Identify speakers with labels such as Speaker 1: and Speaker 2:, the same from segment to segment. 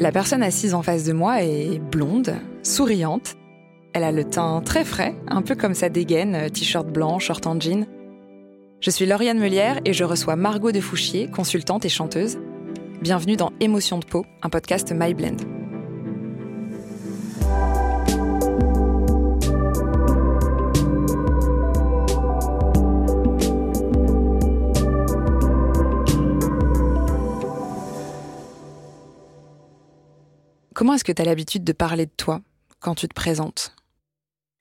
Speaker 1: La personne assise en face de moi est blonde, souriante. Elle a le teint très frais, un peu comme sa dégaine, euh, t-shirt blanc, short en jean. Je suis Lauriane Melière et je reçois Margot de Fouchier, consultante et chanteuse. Bienvenue dans Émotion de peau, un podcast My Comment est-ce que tu as l'habitude de parler de toi quand tu te présentes?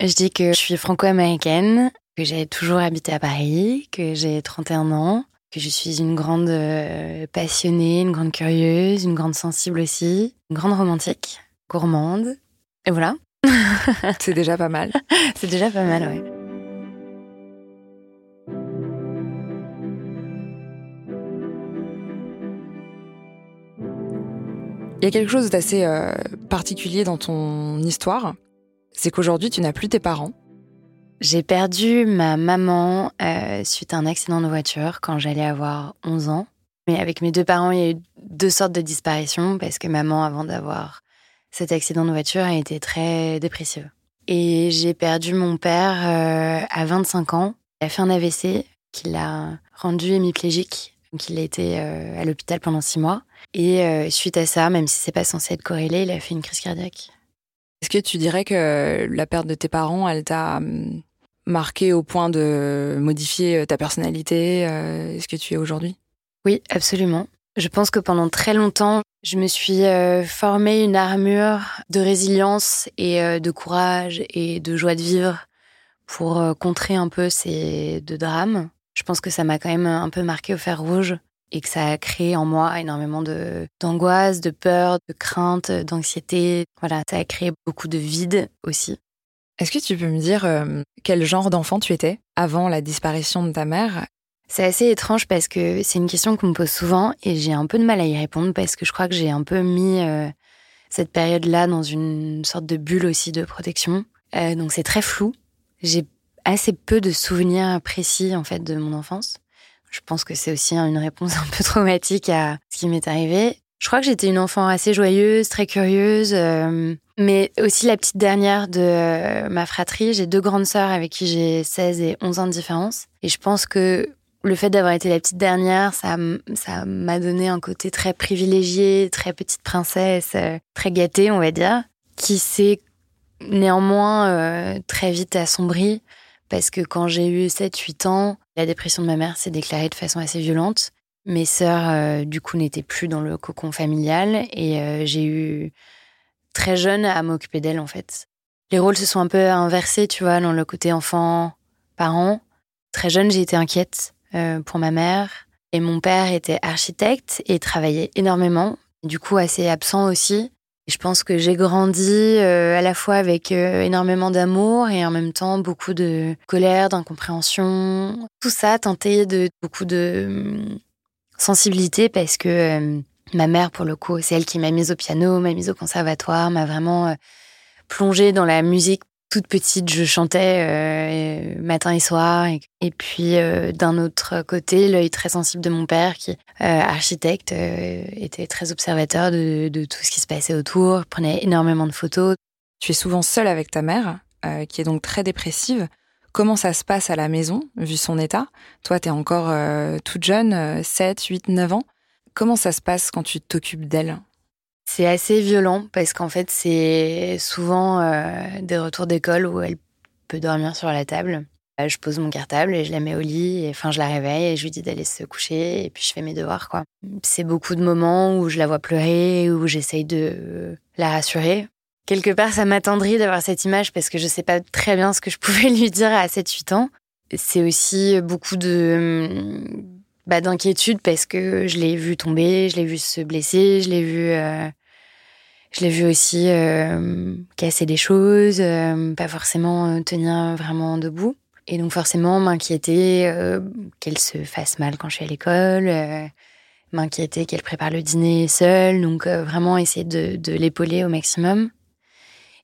Speaker 2: Je dis que je suis franco-américaine, que j'ai toujours habité à Paris, que j'ai 31 ans, que je suis une grande euh, passionnée, une grande curieuse, une grande sensible aussi, une grande romantique, gourmande. Et voilà.
Speaker 1: C'est déjà pas mal.
Speaker 2: C'est déjà pas mal, ouais.
Speaker 1: Il y a quelque chose d'assez euh, particulier dans ton histoire, c'est qu'aujourd'hui tu n'as plus tes parents.
Speaker 2: J'ai perdu ma maman euh, suite à un accident de voiture quand j'allais avoir 11 ans. Mais avec mes deux parents, il y a eu deux sortes de disparitions parce que maman, avant d'avoir cet accident de voiture, a été très dépressive. Et j'ai perdu mon père euh, à 25 ans. Il a fait un AVC qui l'a rendu hémiplégique. Donc il a été à l'hôpital pendant six mois. Et euh, suite à ça, même si c'est pas censé être corrélé, il a fait une crise cardiaque.
Speaker 1: Est-ce que tu dirais que la perte de tes parents, elle t'a hum, marqué au point de modifier euh, ta personnalité euh, Est-ce que tu es aujourd'hui?
Speaker 2: Oui, absolument. Je pense que pendant très longtemps, je me suis formé une armure de résilience et de courage et de joie de vivre pour contrer un peu ces deux drames. Je pense que ça m'a quand même un peu marqué au fer rouge et que ça a créé en moi énormément de d'angoisse, de peur, de crainte, d'anxiété. Voilà, ça a créé beaucoup de vide aussi.
Speaker 1: Est-ce que tu peux me dire euh, quel genre d'enfant tu étais avant la disparition de ta mère?
Speaker 2: C'est assez étrange parce que c'est une question qu'on me pose souvent et j'ai un peu de mal à y répondre parce que je crois que j'ai un peu mis euh, cette période-là dans une sorte de bulle aussi de protection. Euh, donc c'est très flou. J'ai assez peu de souvenirs précis en fait de mon enfance. Je pense que c'est aussi une réponse un peu traumatique à ce qui m'est arrivé. Je crois que j'étais une enfant assez joyeuse, très curieuse, euh, mais aussi la petite dernière de euh, ma fratrie. J'ai deux grandes sœurs avec qui j'ai 16 et 11 ans de différence. Et je pense que le fait d'avoir été la petite dernière, ça, ça m'a donné un côté très privilégié, très petite princesse, euh, très gâtée, on va dire, qui s'est néanmoins très vite assombri parce que quand j'ai eu 7-8 ans, la dépression de ma mère s'est déclarée de façon assez violente. Mes sœurs, euh, du coup, n'étaient plus dans le cocon familial et euh, j'ai eu très jeune à m'occuper d'elle, en fait. Les rôles se sont un peu inversés, tu vois, dans le côté enfant-parent. Très jeune, j'ai été inquiète euh, pour ma mère. Et mon père était architecte et travaillait énormément, du coup assez absent aussi. Je pense que j'ai grandi euh, à la fois avec euh, énormément d'amour et en même temps beaucoup de colère, d'incompréhension. Tout ça tenté de beaucoup de hum, sensibilité parce que euh, ma mère, pour le coup, c'est elle qui m'a mise au piano, m'a mise au conservatoire, m'a vraiment plongée dans la musique toute petite, je chantais euh, matin et soir. Et, puis, euh, d'un autre côté, l'œil très sensible de mon père, qui, euh, architecte, était très observateur de, tout ce qui se passait autour, prenait énormément de photos.
Speaker 1: Tu es souvent seule avec ta mère, qui est donc très dépressive. Comment ça se passe à la maison, vu son état? Toi, tu es encore toute jeune, 7, 8, 9 ans. Comment ça se passe quand tu t'occupes d'elle?
Speaker 2: C'est assez violent parce qu'en fait, c'est souvent euh, des retours d'école où elle peut dormir sur la table. Euh, je pose mon cartable et je la mets au lit, et enfin je la réveille et je lui dis d'aller se coucher et puis je fais mes devoirs quoi. C'est beaucoup de moments où je la vois pleurer, où j'essaye de la rassurer. Quelque part, ça m'attendrit d'avoir cette image parce que je sais pas très bien ce que je pouvais lui dire à 7-8 ans. C'est aussi beaucoup de bah, d'inquiétude parce que je l'ai vu tomber, je l'ai vu se blesser, je l'ai vu euh, je l'ai vu aussi euh, casser des choses, euh, pas forcément euh, tenir vraiment debout. Et donc forcément m'inquiéter qu'elle se fasse mal quand je suis à l'école, m'inquiéter qu'elle prépare le dîner seule, donc vraiment essayer de, de l'épauler au maximum.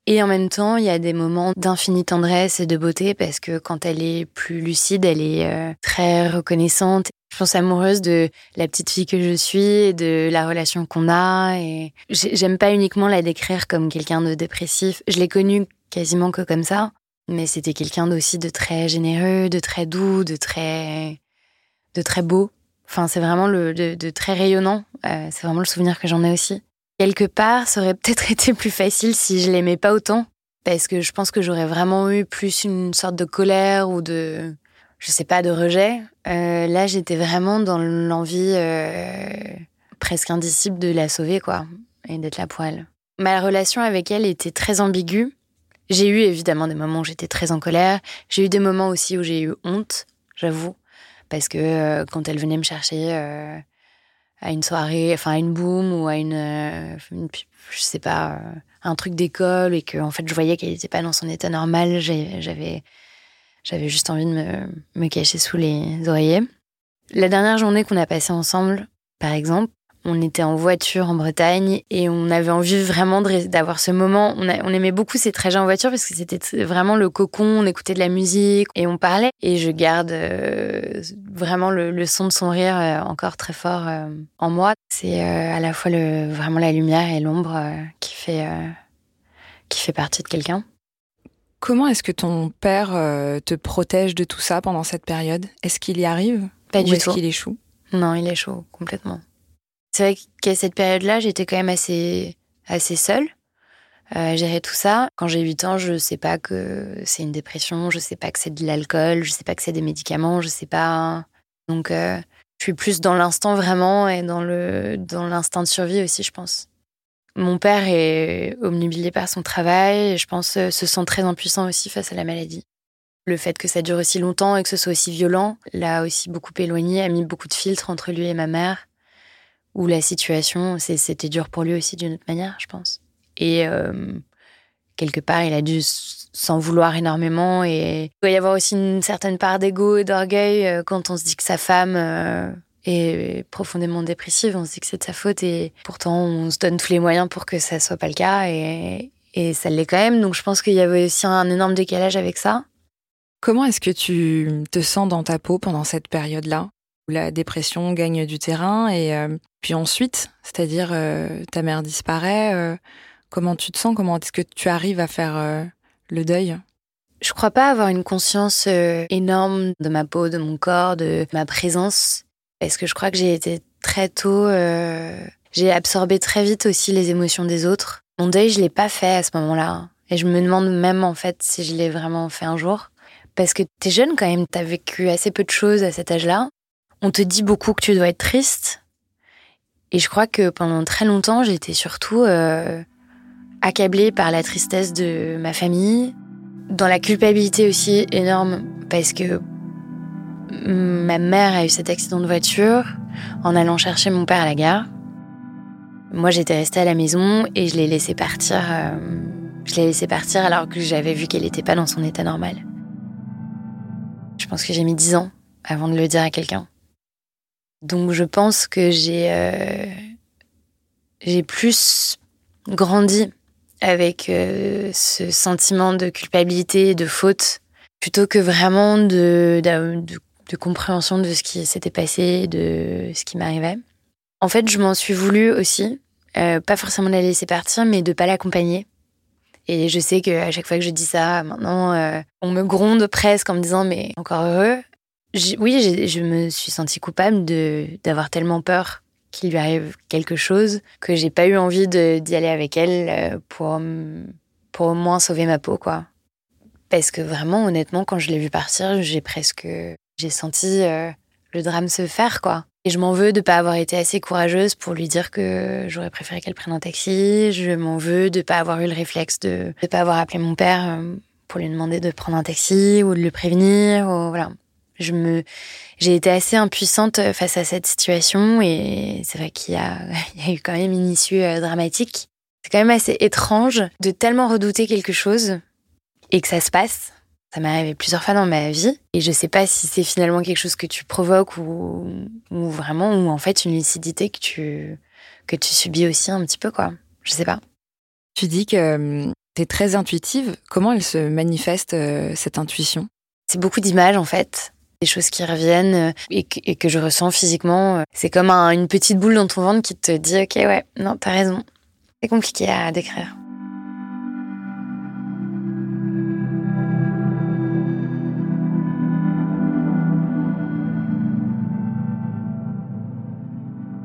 Speaker 2: Et en même temps, il y a des moments d'infinie tendresse et de beauté parce que quand elle est plus lucide, elle est très reconnaissante. Je pense amoureuse de la petite fille que je suis et de la relation qu'on a. Et j'aime pas uniquement la décrire comme quelqu'un de dépressif. Je l'ai connue quasiment que comme ça. Mais c'était quelqu'un aussi de très généreux, de très doux, de très, de très beau. Enfin, c'est vraiment le, de, très rayonnant. Euh, c'est vraiment le souvenir que j'en ai aussi. Quelque part, ça aurait peut-être été plus facile si je l'aimais pas autant. Parce que je pense que j'aurais vraiment eu plus une sorte de colère ou de, je sais pas, de rejet. Euh, là, j'étais vraiment dans l'envie euh, presque indicible de la sauver, quoi, et d'être là pour elle. Ma relation avec elle était très ambiguë. J'ai eu évidemment des moments où j'étais très en colère. J'ai eu des moments aussi où j'ai eu honte, j'avoue, parce que euh, quand elle venait me chercher à une soirée, enfin à une boom ou à une, une je sais pas, un truc d'école et que en fait je voyais qu'elle n'était pas dans son état normal, j'avais juste envie de me cacher sous les oreillers. La dernière journée qu'on a passée ensemble, par exemple, on était en voiture en Bretagne et on avait envie vraiment d'avoir ce moment. On, on, aimait beaucoup ces trajets en voiture parce que c'était vraiment le cocon, on écoutait de la musique et on parlait. Et je garde euh, vraiment le, son de son rire euh, encore très fort euh, en moi. C'est à la fois le, vraiment la lumière et l'ombre qui, fait qui fait partie de quelqu'un.
Speaker 1: Comment est-ce que ton père te protège de tout ça pendant cette période? Est-ce qu'il y arrive?
Speaker 2: Pas
Speaker 1: du
Speaker 2: tout.
Speaker 1: Est-ce qu'il échoue?
Speaker 2: Non, il échoue complètement. C'est vrai qu'à cette période-là, j'étais quand même assez, assez seule euh, gérer tout ça. Quand j'ai 8 ans, je sais pas que c'est une dépression, je sais pas que c'est de l'alcool, je sais pas que c'est des médicaments, je sais pas. Donc, euh, je suis plus dans l'instant vraiment et dans le dans l'instinct de survie aussi, je pense. Mon père est omnubilé par son travail et je pense euh, se sent très impuissant aussi face à la maladie. Le fait que ça dure aussi longtemps et que ce soit aussi violent l'a aussi beaucoup éloigné, a mis beaucoup de filtres entre lui et ma mère. Ou la situation, c'était dur pour lui aussi d'une autre manière, je pense. Et euh, quelque part, il a dû s'en vouloir énormément. Et il doit y avoir aussi une certaine part d'ego et d'orgueil euh, quand on se dit que sa femme est profondément dépressive. On se dit que c'est de sa faute et pourtant on se donne tous les moyens pour que ça soit pas le cas et, et ça l'est quand même. Donc je pense qu'il y avait aussi un énorme décalage avec ça.
Speaker 1: Comment est-ce que tu te sens dans ta peau pendant cette période-là? Où la dépression gagne du terrain et euh, puis ensuite, c'est-à-dire euh, ta mère disparaît, euh, comment tu te sens? Comment est-ce que tu arrives à faire le deuil?
Speaker 2: Je crois pas avoir une conscience énorme de ma peau, de mon corps, de ma présence. Parce que je crois que j'ai été très tôt, j'ai absorbé très vite aussi les émotions des autres. Mon deuil, je l'ai pas fait à ce moment-là. Et je me demande même en fait si je l'ai vraiment fait un jour. Parce que t'es jeune quand même, t'as vécu assez peu de choses à cet âge-là. On te dit beaucoup que tu dois être triste. Et je crois que pendant très longtemps, j'étais surtout euh, accablée par la tristesse de ma famille, dans la culpabilité aussi énorme, parce que ma mère a eu cet accident de voiture en allant chercher mon père à la gare. Moi, j'étais restée à la maison et je l'ai laissé partir. Euh, je l'ai laissé partir alors que j'avais vu qu'elle n'était pas dans son état normal. Je pense que j'ai mis dix ans avant de le dire à quelqu'un. Donc, je pense que j'ai euh, plus grandi avec euh, ce sentiment de culpabilité et de faute plutôt que vraiment de, de compréhension de ce qui s'était passé, de ce qui m'arrivait. En fait, je m'en suis voulu aussi, euh, pas forcément de la laisser partir, mais de pas l'accompagner. Et je sais qu'à chaque fois que je dis ça, maintenant, on me gronde presque en me disant mais encore heureux. Oui, je me suis sentie coupable d'avoir tellement peur qu'il lui arrive quelque chose que j'ai pas eu envie d'y aller avec elle euh, pour pour au moins sauver ma peau, quoi. Parce que vraiment, honnêtement, quand je l'ai vu partir, j'ai presque j'ai senti euh, le drame se faire, quoi. Et je m'en veux de pas avoir été assez courageuse pour lui dire que j'aurais préféré qu'elle prenne un taxi. Je m'en veux de pas avoir eu le réflexe de ne pas avoir appelé mon père euh, pour lui demander de prendre un taxi ou de le prévenir. Ou, voilà. Je me, j'ai été assez impuissante face à cette situation et c'est vrai qu'il y a, il y a eu quand même une issue euh, dramatique. C'est quand même assez étrange de tellement redouter quelque chose et que ça se passe ça m'est arrivé plusieurs fois dans ma vie et je sais pas si c'est finalement quelque chose que tu provoques ou, ou vraiment ou en fait une lucidité que tu que tu subis aussi un petit peu quoi. Je sais pas.
Speaker 1: Tu dis que hum, tu es très intuitive. Comment elle se manifeste euh, cette intuition?
Speaker 2: C'est beaucoup d'images en fait. Des choses qui reviennent et que, je ressens physiquement. C'est comme une petite boule dans ton ventre qui te dit ok ouais non t'as raison. C'est compliqué à décrire.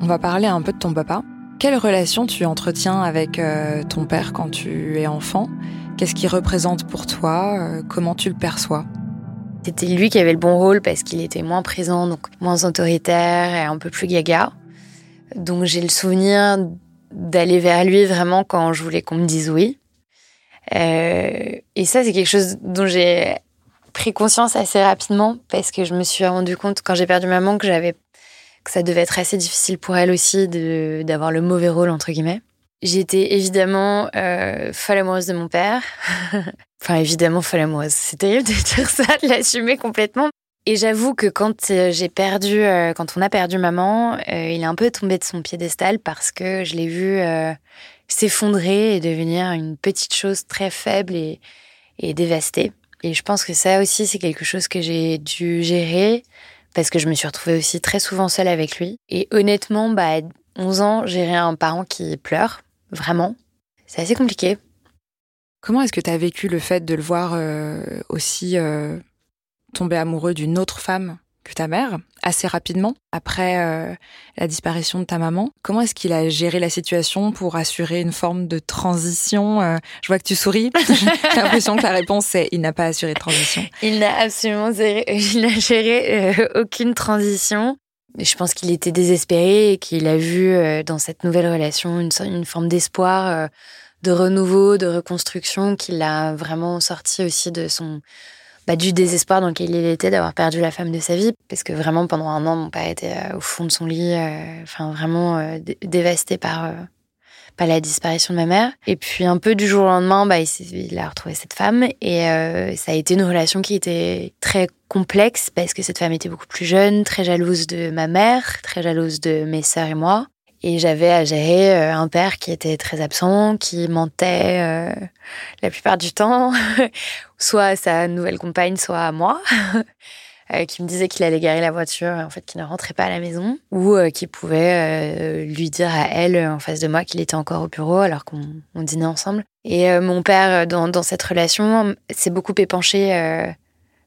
Speaker 1: On va parler un peu de ton papa. Quelle relation tu entretiens avec euh, ton père quand tu es enfant? Qu'est-ce qu'il représente pour toi? Euh, Comment tu le perçois?
Speaker 2: C'était lui qui avait le bon rôle parce qu'il était moins présent, donc moins autoritaire et un peu plus gaga. Donc j'ai le souvenir d'aller vers lui vraiment quand je voulais qu'on me dise oui. Euh, et ça, c'est quelque chose dont j'ai pris conscience assez rapidement parce que je me suis rendu compte quand j'ai perdu maman que j'avais que ça devait être assez difficile pour elle aussi d'avoir le mauvais rôle entre guillemets. J'étais évidemment euh, folle amoureuse de mon père. enfin, évidemment folle amoureuse. C'est terrible de dire ça, de l'assumer complètement. Et j'avoue que quand euh, j'ai perdu, euh, quand on a perdu maman, euh, il est un peu tombé de son piédestal parce que je l'ai vu s'effondrer et devenir une petite chose très faible et, et dévastée. Et je pense que ça aussi, c'est quelque chose que j'ai dû gérer parce que je me suis retrouvée aussi très souvent seule avec lui. Et honnêtement, bah, à 11 ans, gérer un parent qui pleure, vraiment, c'est assez compliqué.
Speaker 1: Comment est-ce que tu as vécu le fait de le voir aussi tomber amoureux d'une autre femme que ta mère assez rapidement après euh, la disparition de ta maman? Comment est-ce qu'il a géré la situation pour assurer une forme de transition euh, Je vois que tu souris. J'ai l'impression que la réponse c'est il n'a pas assuré de transition.
Speaker 2: Il n'a absolument géré, il n'a géré euh, aucune transition. Je pense qu'il était désespéré et qu'il a vu dans cette nouvelle relation une, une forme d'espoir, de renouveau, de reconstruction qui l'a vraiment sorti aussi de son bah, du désespoir dans lequel il était d'avoir perdu la femme de sa vie, parce que vraiment pendant un an, mon père était euh, au fond de son lit, euh, enfin vraiment euh, dévasté par la disparition de ma mère. Et puis un peu du jour au lendemain, bah, il, a retrouvé cette femme et ça a été une relation qui était très complexe parce que cette femme était beaucoup plus jeune, très jalouse de ma mère, très jalouse de mes sœurs et moi. Et j'avais à gérer euh, un père qui était très absent, qui mentait euh, la plupart du temps, soit à sa nouvelle compagne, soit à moi, euh, qui me disait qu'il allait garer la voiture, en fait, qu'il ne rentrait pas à la maison, ou qui pouvait lui dire à elle, en face de moi, qu'il était encore au bureau alors qu'on dînait ensemble. Et mon père, dans, dans, cette relation, s'est beaucoup épanché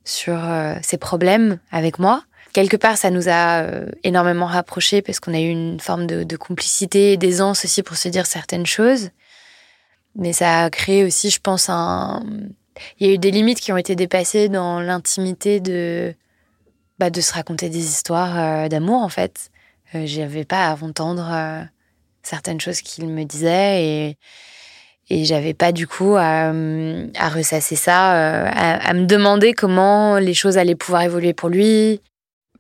Speaker 2: sur ses problèmes avec moi quelque part, ça nous a euh, énormément rapprochés parce qu'on a eu une forme de, complicité et d'aisance aussi pour se dire certaines choses. Mais ça a créé aussi, je pense, un. Il y a eu des limites qui ont été dépassées dans l'intimité de, bah, de se raconter des histoires euh, d'amour, en fait. Euh, J'avais pas à entendre euh, certaines choses qu'il me disait et, et j'avais pas du coup à, ressasser ça, à, me demander comment les choses allaient pouvoir évoluer pour lui,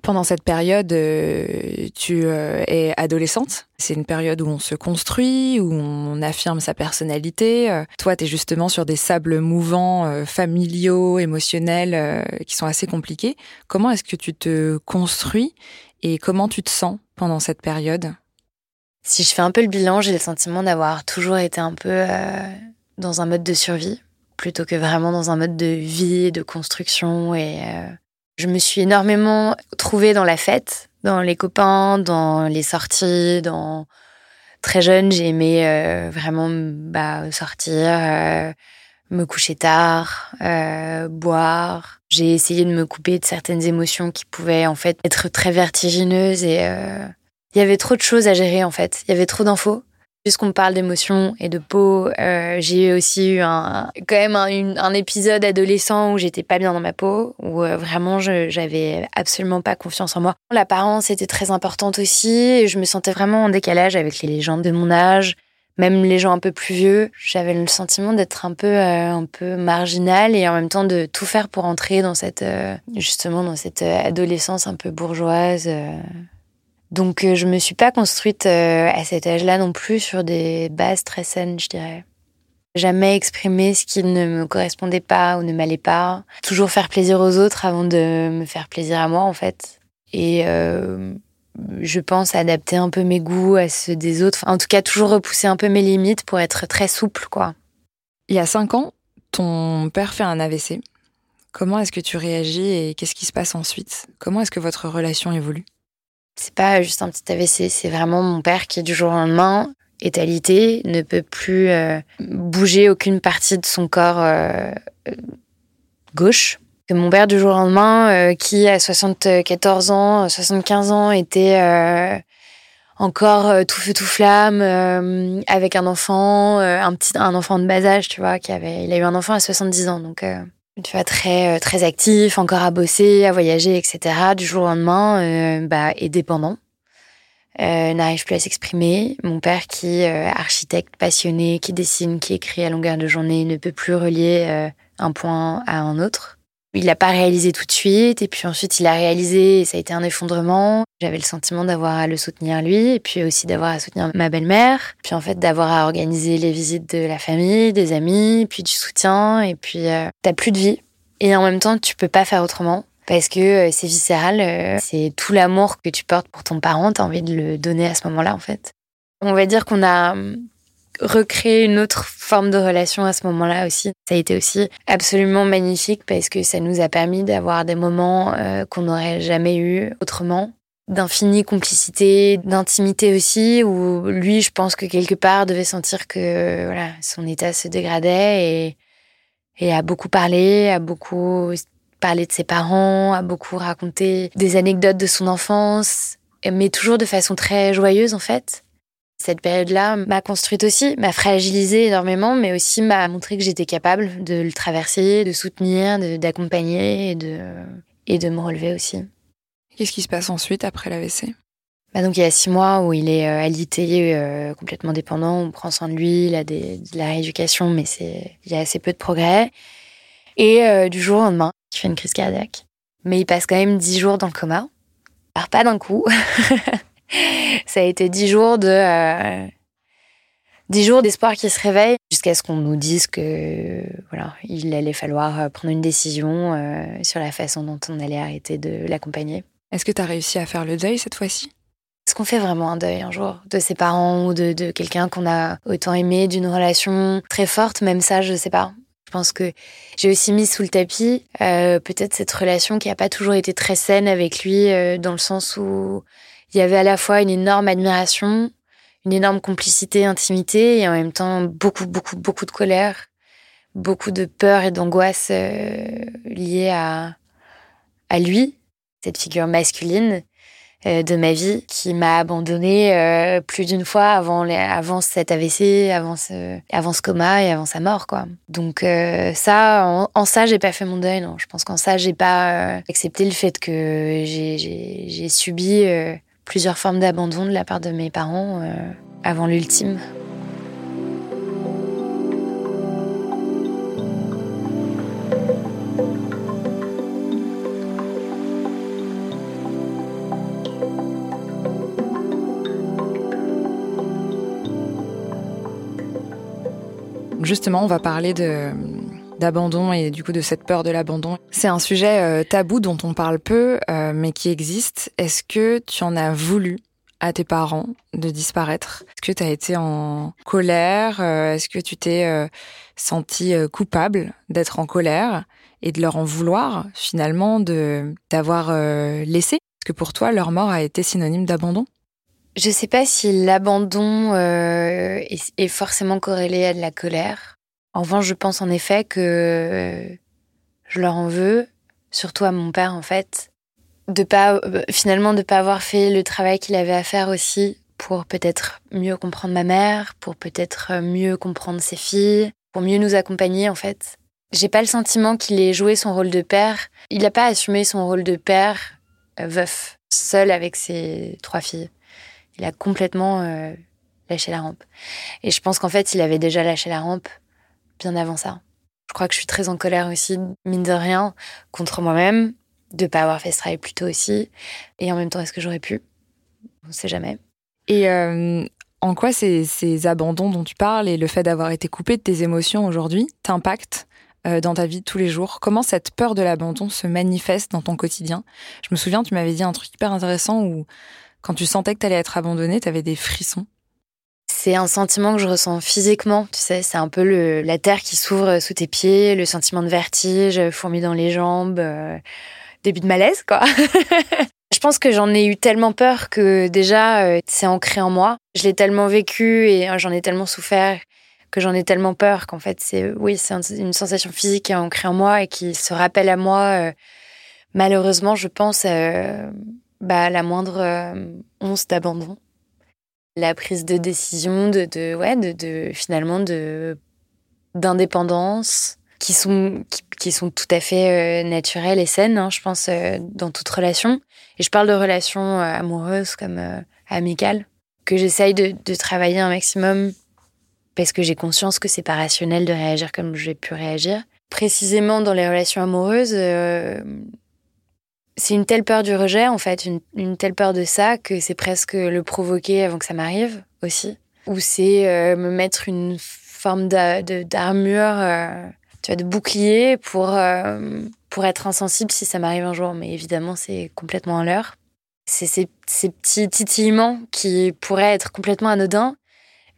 Speaker 1: pendant cette période, euh, tu euh, es adolescente. C'est une période où on se construit, où on affirme sa personnalité. Euh, toi, tu es justement sur des sables mouvants, familiaux, émotionnels, qui sont assez compliqués. Comment est-ce que tu te construis et comment tu te sens pendant cette période?
Speaker 2: Si je fais un peu le bilan, j'ai le sentiment d'avoir toujours été un peu dans un mode de survie, plutôt que vraiment dans un mode de vie, de construction et je me suis énormément trouvée dans la fête, dans les copains, dans les sorties, dans très jeune, j'ai aimé euh, vraiment bah, sortir, euh, me coucher tard, euh, boire. J'ai essayé de me couper de certaines émotions qui pouvaient en fait être très vertigineuses et il y avait trop de choses à gérer en fait. Il y avait trop d'infos. Puisqu'on parle d'émotions et de peau, euh, j'ai aussi eu un, quand même un, épisode adolescent où j'étais pas bien dans ma peau, où euh, vraiment j'avais absolument pas confiance en moi. L'apparence était très importante aussi, et je me sentais vraiment en décalage avec les légendes de mon âge, même les gens un peu plus vieux. J'avais le sentiment d'être un peu, euh, un peu marginal et en même temps de tout faire pour entrer dans cette, justement dans cette adolescence un peu bourgeoise. Donc euh, je me suis pas construite euh, à cet âge-là non plus sur des bases très saines, je dirais. Jamais exprimer ce qui ne me correspondait pas ou ne m'allait pas. Toujours faire plaisir aux autres avant de me faire plaisir à moi en fait. Et euh, je pense adapter un peu mes goûts à ceux des autres. en tout cas, toujours repousser un peu mes limites pour être très souple, quoi.
Speaker 1: Il y a cinq ans, ton père fait un AVC. Comment est-ce que tu réagis et qu'est-ce qui se passe ensuite? Comment est-ce que votre relation évolue?
Speaker 2: C'est pas juste un petit AVC, c'est vraiment mon père qui du jour au lendemain est alité, ne peut plus euh, bouger aucune partie de son corps euh, gauche. Que mon père du jour au lendemain, euh, qui à 74 ans, 75 ans, était encore tout feu tout flamme avec un enfant, un petit un enfant de bas âge, tu vois, qui avait, il a eu un enfant à 70 ans, donc tu vois très très actif, encore à bosser, à voyager, etc. Du jour au lendemain, bah, est dépendant euh, n'arrive plus à s'exprimer. Mon père, qui est euh, architecte passionné, qui dessine, qui écrit à longueur de journée, ne peut plus relier euh, un point à un autre. Il l'a pas réalisé tout de suite, et puis ensuite il a réalisé, et ça a été un effondrement. J'avais le sentiment d'avoir à le soutenir lui, et puis aussi d'avoir à soutenir ma belle-mère, puis en fait d'avoir à organiser les visites de la famille, des amis, puis du soutien, et puis euh, t'as plus de vie. Et en même temps, tu peux pas faire autrement parce que euh, c'est viscéral, euh, c'est tout l'amour que tu portes pour ton parent, tu as envie de le donner à ce moment-là en fait. On va dire qu'on a recréé une autre forme de relation à ce moment-là aussi. Ça a été aussi absolument magnifique parce que ça nous a permis d'avoir des moments euh, qu'on n'aurait jamais eu autrement d'infinie complicité, d'intimité aussi, où lui, je pense que quelque part devait sentir que voilà, son état se dégradait et, et a beaucoup parlé, a beaucoup parler de ses parents, a beaucoup raconté des anecdotes de son enfance, mais toujours de façon très joyeuse en fait. Cette période-là m'a construite aussi, m'a fragilisée énormément, mais aussi m'a montré que j'étais capable de le traverser, de soutenir, d'accompagner et de, et de me relever aussi.
Speaker 1: Qu'est-ce qui se passe ensuite après l'AVC
Speaker 2: bah donc il y a six mois où il est euh, alité, euh, complètement dépendant, on prend soin de lui, il a des, de la rééducation, mais c'est il y a assez peu de progrès. Et euh, du jour au lendemain, il fait une crise cardiaque. Mais il passe quand même dix jours dans le coma. Alors pas d'un coup. ça a été dix jours de... Euh, dix jours d'espoir qui se réveille jusqu'à ce qu'on nous dise que voilà, il allait falloir euh, prendre une décision sur la façon dont on allait arrêter de l'accompagner.
Speaker 1: Est-ce que tu as réussi à faire le deuil cette fois-ci?
Speaker 2: Est-ce qu'on fait vraiment un deuil un jour? De ses parents ou de, de quelqu'un qu'on a autant aimé, d'une relation très forte? Même ça, je sais pas. Je pense que j'ai aussi mis sous le tapis euh, peut-être cette relation qui n'a pas toujours été très saine avec lui, euh, dans le sens où il y avait à la fois une énorme admiration, une énorme complicité, intimité, et en même temps beaucoup, beaucoup, beaucoup de colère, beaucoup de peur et d'angoisse euh, liées à, à lui, cette figure masculine. Euh, de ma vie qui m'a abandonnée euh, plus d'une fois avant, les, avant cet AVC, avant ce, avant ce coma et avant sa mort, quoi. Donc euh, ça, en, en ça, j'ai pas fait mon deuil. Je pense qu'en ça, j'ai pas accepté le fait que j'ai subi plusieurs formes d'abandon de la part de mes parents avant l'ultime.
Speaker 1: Justement, on va parler de d'abandon et du coup de cette peur de l'abandon. C'est un sujet euh, tabou dont on parle peu, euh, mais qui existe. Est-ce que tu en as voulu à tes parents de disparaître? Est-ce que tu as été en colère? Euh, Est-ce que tu t'es senti coupable d'être en colère et de leur en vouloir finalement de t'avoir laissé? Est-ce que pour toi leur mort a été synonyme d'abandon?
Speaker 2: Je sais pas si l'abandon euh, est, forcément corrélé à de la colère. En revanche, je pense en effet que je leur en veux, surtout à mon père en fait, de pas euh, finalement de pas avoir fait le travail qu'il avait à faire aussi pour peut-être mieux comprendre ma mère, pour peut-être mieux comprendre ses filles, pour mieux nous accompagner en fait. J'ai pas le sentiment qu'il ait joué son rôle de père. Il n'a pas assumé son rôle de père euh, veuf, seul avec ses trois filles il a complètement euh, lâché la rampe. Et je pense qu'en fait, il avait déjà lâché la rampe bien avant ça. Je crois que je suis très en colère aussi, mine de rien, contre moi-même, de pas avoir fait ce travail plus tôt aussi. Et en même temps, est-ce que j'aurais pu? On ne sait jamais.
Speaker 1: Et euh, en quoi ces, ces, abandons dont tu parles et le fait d'avoir été coupé de tes émotions aujourd'hui t'impactent euh, dans ta vie de tous les jours? Comment cette peur de l'abandon se manifeste dans ton quotidien? Je me souviens, tu m'avais dit un truc hyper intéressant où quand tu sentais que tu allais être abandonnée, tu avais des frissons
Speaker 2: C'est un sentiment que je ressens physiquement, tu sais, c'est un peu la terre qui s'ouvre sous tes pieds, le sentiment de vertige, fourmis dans les jambes, euh, début de malaise, quoi. je pense que j'en ai eu tellement peur que déjà, euh, c'est ancré en moi. Je l'ai tellement vécu et euh, j'en ai tellement souffert que j'en ai tellement peur qu'en fait, c'est, oui, c'est une sensation physique qui est ancrée en moi et qui se rappelle à moi, malheureusement, je pense, bah, la moindre once d'abandon la prise de décision de, de ouais de, de, finalement de d'indépendance qui sont qui, sont tout à fait euh, naturelles et saines hein, je pense euh, dans toute relation. Et je parle de relations euh, amoureuses comme amicales que j'essaye de, de, travailler un maximum parce que j'ai conscience que c'est pas rationnel de réagir comme j'ai pu réagir. Précisément dans les relations amoureuses c'est une telle peur du rejet, en fait, une, telle peur de ça, que c'est presque le provoquer avant que ça m'arrive aussi. Ou c'est euh, me mettre une forme d'armure, euh, tu vois, de bouclier pour, euh, pour être insensible si ça m'arrive un jour. Mais évidemment, c'est complètement à l'heure. C'est ces, ces petits titillements qui pourraient être complètement anodins,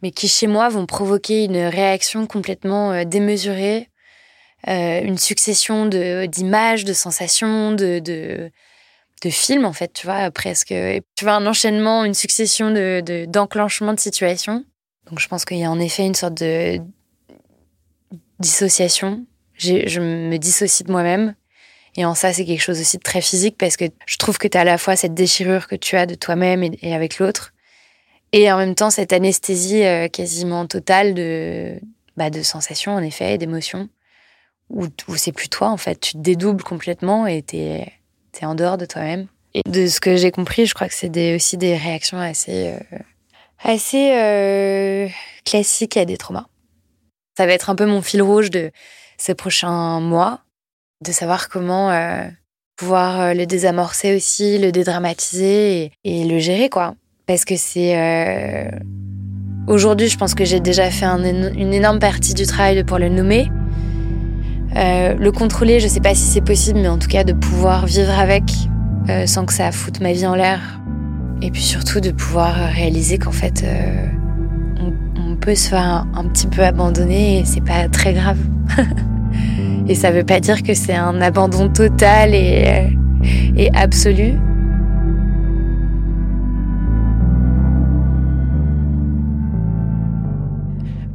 Speaker 2: mais qui chez moi vont provoquer une réaction complètement démesurée, euh, une succession de d'images, de sensations, de, de, de films en fait, tu vois, presque. Tu vois un enchaînement, une succession de d'enclenchements de, situations. Donc je pense qu'il y a en effet une sorte de dissociation. Je me dissocie de moi-même. Et en ça, c'est quelque chose aussi de très physique parce que je trouve que tu as à la fois cette déchirure que tu as de toi-même et, avec l'autre, et en même temps cette anesthésie euh, quasiment totale de, bah, de sensations, en effet, d'émotions où, c'est plus toi en fait. Tu te dédoubles complètement et t'es es en dehors de toi-même. Et de ce que j'ai compris, je crois que c'est des, aussi des réactions assez, euh, assez euh, classiques à des traumas. Ça va être un peu mon fil rouge de ces prochains mois, de savoir comment euh, pouvoir le désamorcer aussi, le dédramatiser et, le gérer quoi. Parce que c'est aujourd'hui, je pense que j'ai déjà fait une énorme partie du travail pour le nommer. Euh, le contrôler, je sais pas si c'est possible, mais en tout cas de pouvoir vivre avec euh, sans que ça foute ma vie en l'air. Et puis surtout de pouvoir réaliser qu'en fait, euh, on, peut se faire un, petit peu abandonner et c'est pas très grave. et ça veut pas dire que c'est un abandon total et absolu.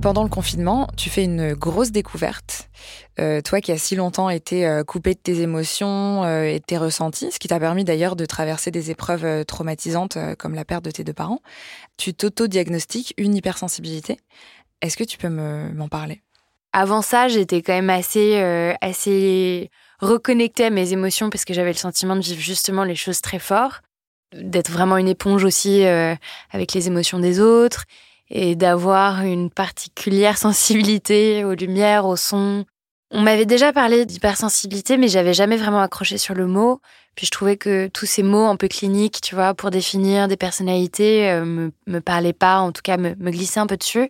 Speaker 1: Pendant le confinement, tu fais une grosse découverte. Euh, toi qui as si longtemps été euh, coupé de tes émotions euh, et de tes ressentis, ce qui t'a permis d'ailleurs de traverser des épreuves traumatisantes comme la perte de tes deux parents, tu t'auto-diagnostiques une hypersensibilité. Est-ce que tu peux m'en parler?
Speaker 2: Avant ça, j'étais quand même assez, assez reconnectée à mes émotions parce que j'avais le sentiment de vivre justement les choses très fort, d'être vraiment une éponge aussi avec les émotions des autres et d'avoir une particulière sensibilité aux lumières, aux sons. On m'avait déjà parlé d'hypersensibilité, mais j'avais jamais vraiment accroché sur le mot. Puis je trouvais que tous ces mots un peu cliniques, tu vois, pour définir des personnalités, euh, me, me parlaient pas, en tout cas me, me glissaient un peu dessus.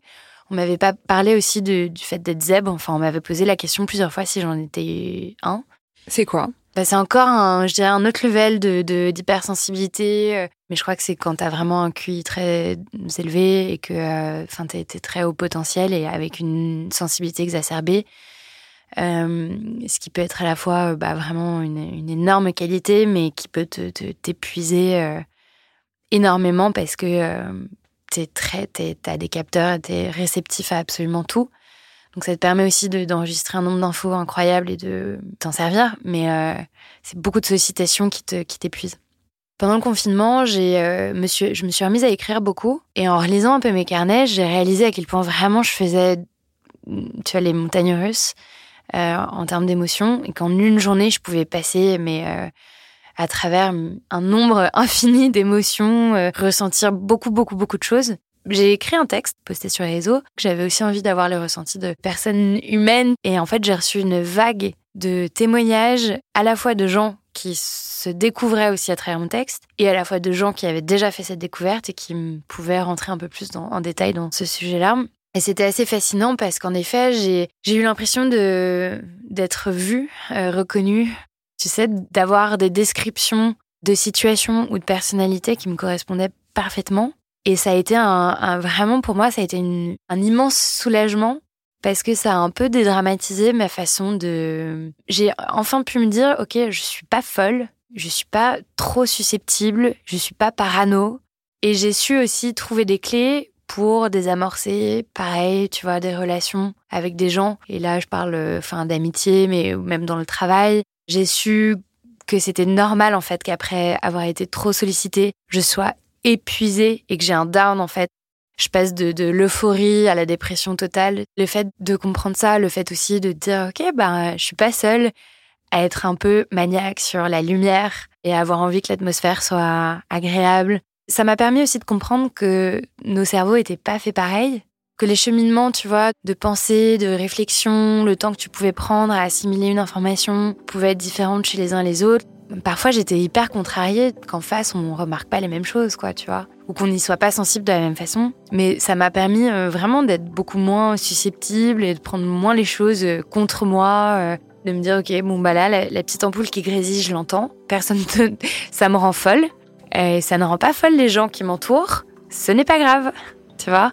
Speaker 2: On m'avait pas parlé aussi du fait d'être zèbre. Enfin, on m'avait posé la question plusieurs fois si j'en étais un.
Speaker 1: C'est quoi?
Speaker 2: Bah, c'est encore un, je dirais, un autre level de, d'hypersensibilité. Euh, mais je crois que c'est quand tu as vraiment un QI très élevé et que euh, tu es, très haut potentiel et avec une sensibilité exacerbée. Euh, ce qui peut être à la fois bah, vraiment une, énorme qualité, mais qui peut te, t'épuiser énormément parce que tu très, as des capteurs, tu es réceptif à absolument tout. Donc ça te permet aussi d'enregistrer un nombre d'infos incroyable et de t'en servir, mais euh, c'est beaucoup de sollicitations qui t'épuisent. Qui Pendant le confinement, euh, je me suis remise à écrire beaucoup et en relisant un peu mes carnets, j'ai réalisé à quel point vraiment je faisais, tu vois, les montagnes russes euh, en termes d'émotions et qu'en une journée, je pouvais passer mais à travers un nombre infini d'émotions, ressentir beaucoup, beaucoup, beaucoup de choses. J'ai écrit un texte posté sur les réseaux. J'avais aussi envie d'avoir le ressenti de personnes humaines. Et en fait, j'ai reçu une vague de témoignages à la fois de gens qui se découvraient aussi à travers mon texte et à la fois de gens qui avaient déjà fait cette découverte et qui pouvaient rentrer un peu plus en détail dans ce sujet-là. Et c'était assez fascinant parce qu'en effet, j'ai eu l'impression d'être vue, euh, reconnue, tu sais, d'avoir des descriptions de situations ou de personnalités qui me correspondaient parfaitement Et ça a été un, vraiment pour moi, ça a été un immense soulagement parce que ça a un peu dédramatisé ma façon de. J'ai enfin pu me dire, ok, je suis pas folle, je suis pas trop susceptible, je suis pas parano, et j'ai su aussi trouver des clés pour désamorcer, pareil, tu vois, des relations avec des gens. Et là, je parle, enfin, d'amitié, mais même dans le travail. J'ai su que c'était normal en fait qu'après avoir été trop sollicitée, je sois épuisée et que j'ai un down en fait. Je passe de, l'euphorie à la dépression totale. Le fait de comprendre ça, le fait aussi de dire ok ben je suis pas seule à être un peu maniaque sur la lumière et avoir envie que l'atmosphère soit agréable. Ça m'a permis aussi de comprendre que nos cerveaux étaient pas faits pareil, que les cheminements, tu vois, de pensée, de réflexion, le temps que tu pouvais prendre à assimiler une information pouvaient être différents chez les uns les autres. Parfois, j'étais hyper contrariée qu'en face, on remarque pas les mêmes choses, quoi, tu vois, ou qu'on n'y soit pas sensible de la même façon. Mais ça m'a permis euh, vraiment d'être beaucoup moins susceptible et de prendre moins les choses euh, contre moi, euh, de me dire, ok, bon, bah là, la, petite ampoule qui grésille, je l'entends. Personne, ça me rend folle. Et ça ne rend pas folle les gens qui m'entourent. Ce n'est pas grave, tu vois.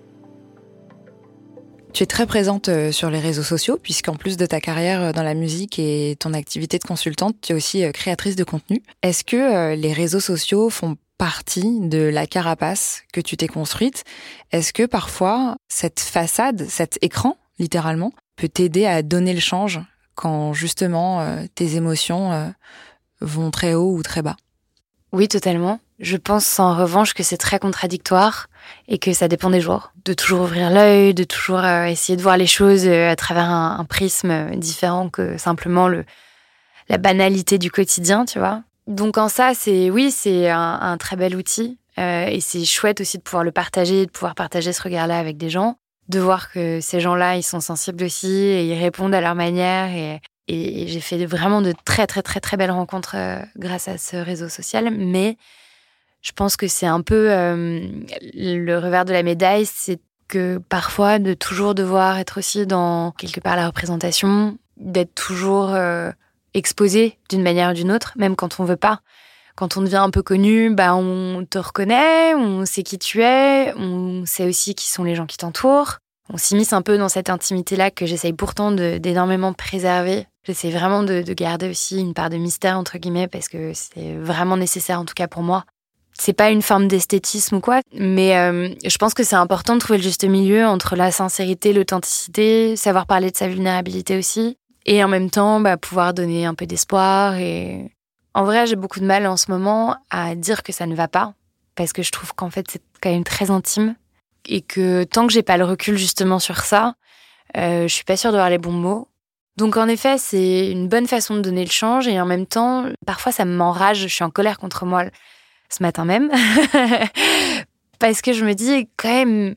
Speaker 1: Tu es très présente euh, sur les réseaux sociaux, puisqu'en plus de ta carrière euh, dans la musique et ton activité de consultante, tu es aussi euh, créatrice de contenu. Est-ce que les réseaux sociaux font partie de la carapace que tu t'es construite? Est-ce que parfois cette façade, cet écran, littéralement, peut t'aider à donner le change quand justement tes émotions vont très haut ou très bas?
Speaker 2: Oui, totalement. Je pense en revanche que c'est très contradictoire et que ça dépend des jours. De toujours ouvrir l'œil, de toujours euh, essayer de voir les choses euh, à travers un, prisme différent que simplement le, la banalité du quotidien, tu vois. Donc en ça, c'est oui, c'est un, très bel outil euh, et c'est chouette aussi de pouvoir le partager, de pouvoir partager ce regard-là avec des gens, de voir que ces gens-là, ils sont sensibles aussi et ils répondent à leur manière et, et j'ai fait vraiment de très très très très belles rencontres grâce à ce réseau social, mais je pense que c'est un peu euh, le revers de la médaille, c'est que parfois de toujours devoir être aussi dans quelque part la représentation, d'être toujours euh, exposé d'une manière ou d'une autre, même quand on veut pas. Quand on devient un peu connu, bah on te reconnaît, on sait qui tu es, on sait aussi qui sont les gens qui t'entourent. On s'immisce un peu dans cette intimité-là que j'essaye pourtant d'énormément préserver. J'essaie vraiment de, de garder aussi une part de mystère, entre guillemets, parce que c'est vraiment nécessaire, en tout cas pour moi, c'est pas une forme d'esthétisme ou quoi, mais euh, je pense que c'est important de trouver le juste milieu entre la sincérité, l'authenticité, savoir parler de sa vulnérabilité aussi, et en même temps bah, pouvoir donner un peu d'espoir. Et en vrai, j'ai beaucoup de mal en ce moment à dire que ça ne va pas, parce que je trouve qu'en fait c'est quand même très intime et que tant que j'ai pas le recul justement sur ça, euh, je suis pas sûre d'avoir les bons mots. Donc en effet, c'est une bonne façon de donner le change et en même temps, parfois ça m'enrage, je suis en colère contre moi ce matin même. Parce que je me dis quand même,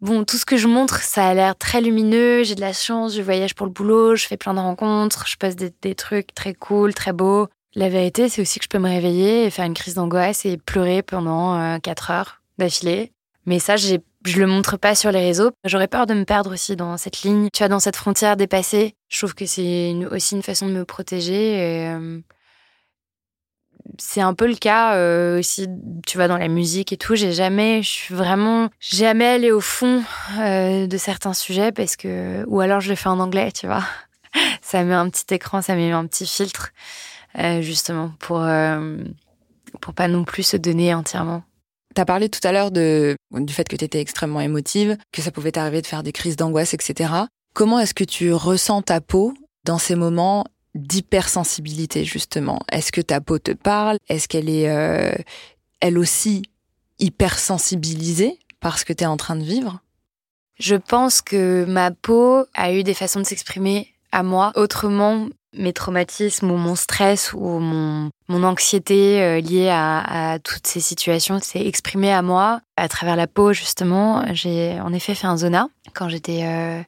Speaker 2: bon, tout ce que je montre, ça a l'air très lumineux, j'ai de la chance, je voyage pour le boulot, je fais plein de rencontres, je passe des, trucs très cool, très beaux. La vérité, c'est aussi que je peux me réveiller et faire une crise d'angoisse et pleurer pendant euh, quatre heures d'affilée. Mais ça, je le montre pas sur les réseaux. J'aurais peur de me perdre aussi dans cette ligne, tu vois, dans cette frontière dépassée. Je trouve que c'est aussi une façon de me protéger. Euh, c'est un peu le cas euh, aussi, tu vois, dans la musique et tout. J'ai jamais, je suis vraiment jamais allée au fond euh, de certains sujets parce que, ou alors je le fais en anglais, tu vois. ça met un petit écran, ça met un petit filtre, euh, justement, pour, pour pas non plus se donner entièrement.
Speaker 1: Tu as parlé tout à l'heure de, du fait que tu étais extrêmement émotive, que ça pouvait t'arriver de faire des crises d'angoisse, etc. Comment est-ce que tu ressens ta peau dans ces moments d'hypersensibilité justement Est-ce que ta peau te parle? Est-ce qu'elle est, euh, elle aussi hypersensibilisée par ce que tu es en train de vivre?
Speaker 2: Je pense que ma peau a eu des façons de s'exprimer à moi autrement. Mes traumatismes ou mon stress ou mon, mon anxiété euh, liée à, toutes ces situations s'est exprimé à moi à travers la peau justement. J'ai en effet fait un zona quand j'étais euh,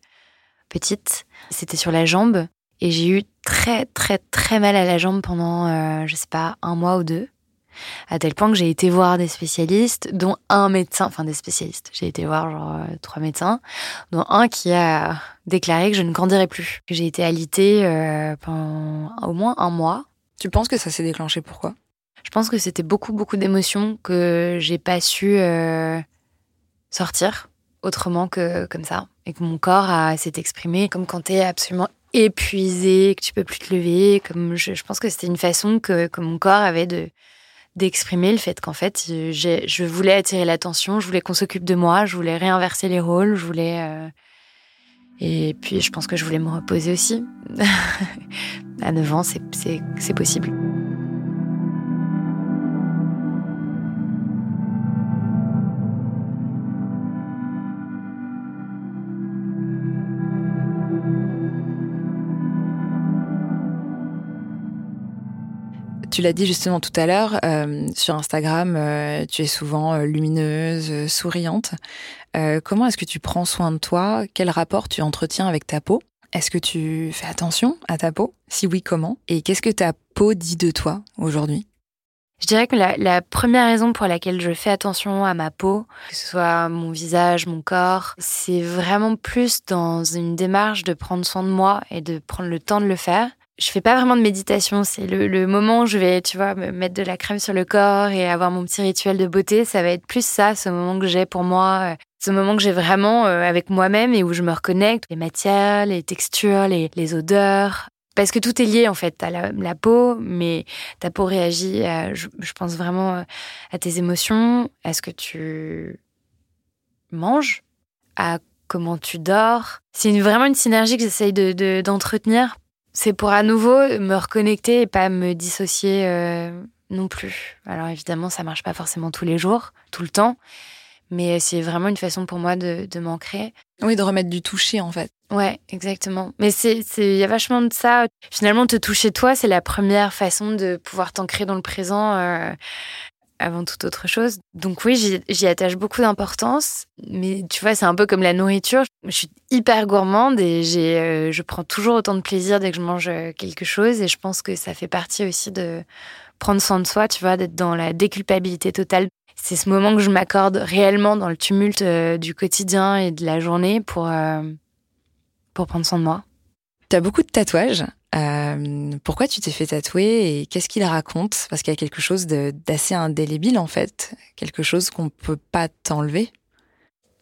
Speaker 2: petite. C'était sur la jambe et j'ai eu très très très mal à la jambe pendant, euh, je sais pas, un mois ou deux. À tel point que j'ai été voir des spécialistes, dont un médecin, enfin des spécialistes. J'ai été voir genre euh, trois médecins, dont un qui a déclaré que je ne grandirais plus. Que j'ai été alitée euh, pendant au moins un mois.
Speaker 1: Tu penses que ça s'est déclenché pourquoi?
Speaker 2: Je pense que c'était beaucoup, beaucoup d'émotions que j'ai pas su sortir autrement que comme ça. Et que mon corps s'est exprimé comme quand tu es absolument épuisé, que tu peux plus te lever. Comme je, pense que c'était une façon que, que, mon corps avait de d'exprimer le fait qu'en fait, je voulais attirer l'attention, je voulais qu'on s'occupe de moi, je voulais réinverser les rôles, je voulais. Euh, et puis, je pense que je voulais me reposer aussi. à 9 ans, c'est possible.
Speaker 1: Tu l'as dit justement tout à l'heure, euh, sur Instagram, euh, tu es souvent euh, lumineuse, souriante. comment est-ce que tu prends soin de toi? Quel rapport tu entretiens avec ta peau? Est-ce que tu fais attention à ta peau? Si oui, comment? Et qu'est-ce que ta peau dit de toi aujourd'hui?
Speaker 2: Je dirais que la, la, première raison pour laquelle je fais attention à ma peau, que ce soit mon visage, mon corps, c'est vraiment plus dans une démarche de prendre soin de moi et de prendre le temps de le faire je fais pas vraiment de méditation. C'est le, moment où je vais, tu vois, me mettre de la crème sur le corps et avoir mon petit rituel de beauté. Ça va être plus ça, ce moment que j'ai pour moi, euh, ce moment que j'ai vraiment euh, avec moi-même et où je me reconnecte. Les matières, les textures, les, odeurs. Parce que tout est lié en fait à la, peau, mais ta peau réagit, je, je, pense vraiment euh, à tes émotions, à ce que tu manges, à comment tu dors. C'est vraiment une synergie que j'essaye d'entretenir c'est pour à nouveau me reconnecter et pas me dissocier euh, non plus. Alors évidemment, ça marche pas forcément tous les jours, tout le temps, mais c'est vraiment une façon pour moi de, de m'ancrer.
Speaker 1: Oui, de remettre du toucher en fait.
Speaker 2: Ouais, exactement. Mais c'est, il y a vachement de ça. Finalement, te toucher toi, c'est la première façon de pouvoir t'ancrer dans le présent. Euh, avant toute autre chose. Donc oui, j'y attache beaucoup d'importance, mais tu vois, c'est un peu comme la nourriture. Je suis hyper gourmande et euh, je prends toujours autant de plaisir dès que je mange euh, quelque chose et je pense que ça fait partie aussi de prendre soin de soi, tu vois, d'être dans la déculpabilité totale. C'est ce moment que je m'accorde réellement dans le tumulte euh, du quotidien et de la journée pour, pour prendre soin de moi.
Speaker 1: Tu as beaucoup de tatouages. Euh, pourquoi tu t'es fait tatouer et qu'est-ce qu'il raconte? Parce qu'il y a quelque chose d'assez indélébile en fait, quelque chose qu'on peut pas t'enlever?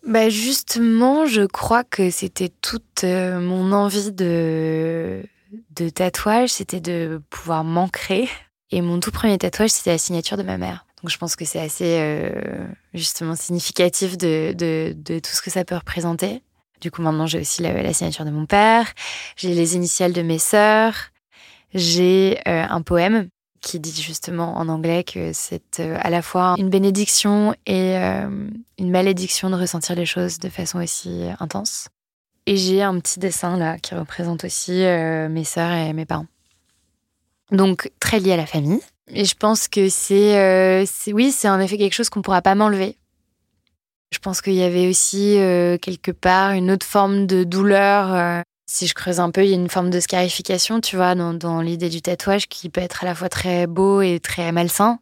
Speaker 2: Bah justement, je crois que c'était toute euh, mon envie de, tatouage, c'était de pouvoir m'ancrer. Et mon tout premier tatouage, c'était la signature de ma mère. Donc je pense que c'est assez euh, justement significatif de tout ce que ça peut représenter. Du coup, maintenant, j'ai aussi la, signature de mon père, j'ai les initiales de mes sœurs, j'ai euh, un poème qui dit justement en anglais que c'est euh, à la fois une bénédiction et euh, une malédiction de ressentir les choses de façon aussi intense. Et j'ai un petit dessin là qui représente aussi mes sœurs et mes parents. Donc très lié à la famille. Et je pense que c'est, oui, c'est en effet quelque chose qu'on pourra pas m'enlever. Je pense qu'il y avait aussi euh, quelque part une autre forme de douleur. Euh, si je creuse un peu, il y a une forme de scarification, tu vois, dans, l'idée du tatouage qui peut être à la fois très beau et très malsain.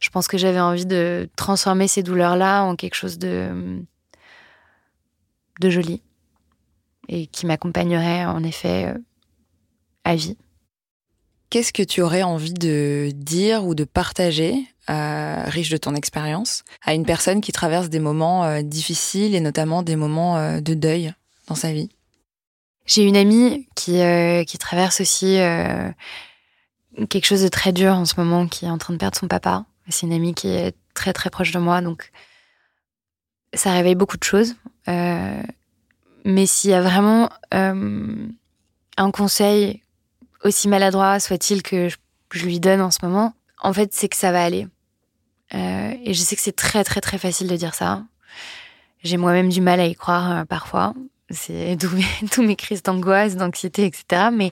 Speaker 2: Je pense que j'avais envie de transformer ces douleurs-là en quelque chose de, de joli et qui m'accompagnerait en effet euh, à vie.
Speaker 1: Qu'est-ce que tu aurais envie de dire ou de partager, euh, riche de ton expérience, à une personne qui traverse des moments euh, difficiles et notamment des moments euh, de deuil dans sa vie
Speaker 2: J'ai une amie qui, qui traverse aussi quelque chose de très dur en ce moment, qui est en train de perdre son papa. C'est une amie qui est très très proche de moi, donc ça réveille beaucoup de choses. mais s'il y a vraiment un conseil aussi maladroit soit-il que je, lui donne en ce moment, en fait, c'est que ça va aller. Euh, et je sais que c'est très, très, très facile de dire ça. J'ai moi-même du mal à y croire euh, parfois. C'est tous mes, crises d'angoisse, d'anxiété, etc. Mais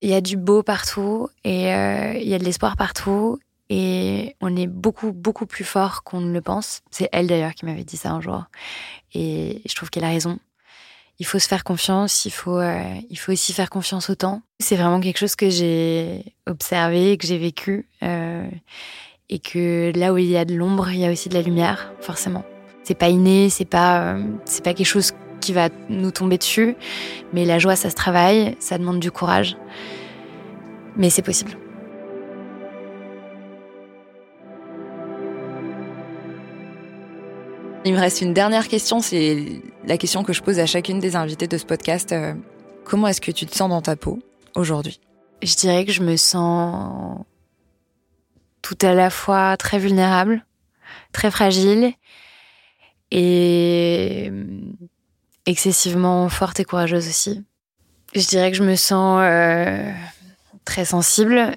Speaker 2: il y a du beau partout et euh, il y a de l'espoir partout. Et on est beaucoup, beaucoup plus fort qu'on ne le pense. C'est elle d'ailleurs qui m'avait dit ça un jour. Et je trouve qu'elle a raison il faut se faire confiance, il faut, il faut aussi faire confiance au temps. C'est vraiment quelque chose que j'ai observé, que j'ai vécu, et que là où il y a de l'ombre, il y a aussi de la lumière, forcément. C'est pas inné, c'est pas, euh, c'est pas quelque chose qui va nous tomber dessus, mais la joie, ça se travaille, ça demande du courage, mais c'est possible.
Speaker 1: Il me reste une dernière question, c'est la question que je pose à chacune des invitées de ce podcast. Euh, comment est-ce que tu te sens dans ta peau aujourd'hui?
Speaker 2: Je dirais que je me sens tout à la fois très vulnérable, très fragile et excessivement forte et courageuse aussi. Je dirais que je me sens euh, très sensible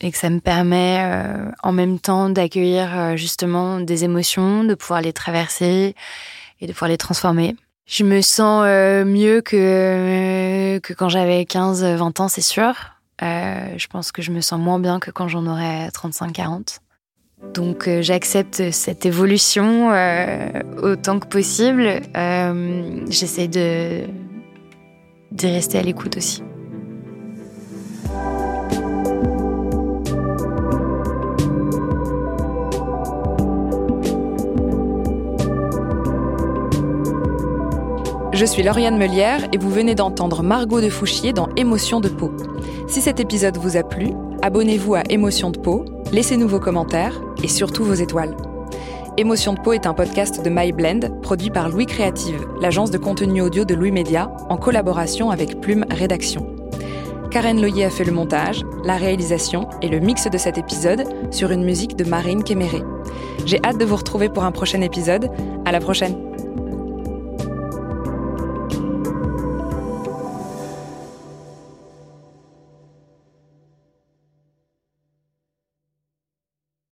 Speaker 2: et que ça me permet euh, en même temps d'accueillir euh, justement des émotions, de pouvoir les traverser et de pouvoir les transformer. Je me sens euh, mieux que, que quand j'avais 15-20 ans, c'est sûr. Je pense que je me sens moins bien que quand j'en aurais 35-40. Donc j'accepte cette évolution autant que possible. J'essaie de d'y rester à l'écoute aussi.
Speaker 1: Je suis Lauriane Melière et vous venez d'entendre Margot de Fouchier dans Émotion de peau. Si cet épisode vous a plu, abonnez-vous à Émotion de peau, laissez-nous vos commentaires et surtout vos étoiles. Émotion de peau est un podcast de MyBlend produit par Louis Créative, l'agence de contenu audio de Louis Média, en collaboration avec Plume Rédaction. Karen Loyer a fait le montage, la réalisation et le mix de cet épisode sur une musique de Marine Kéméré. J'ai hâte de vous retrouver pour un prochain épisode. À la prochaine!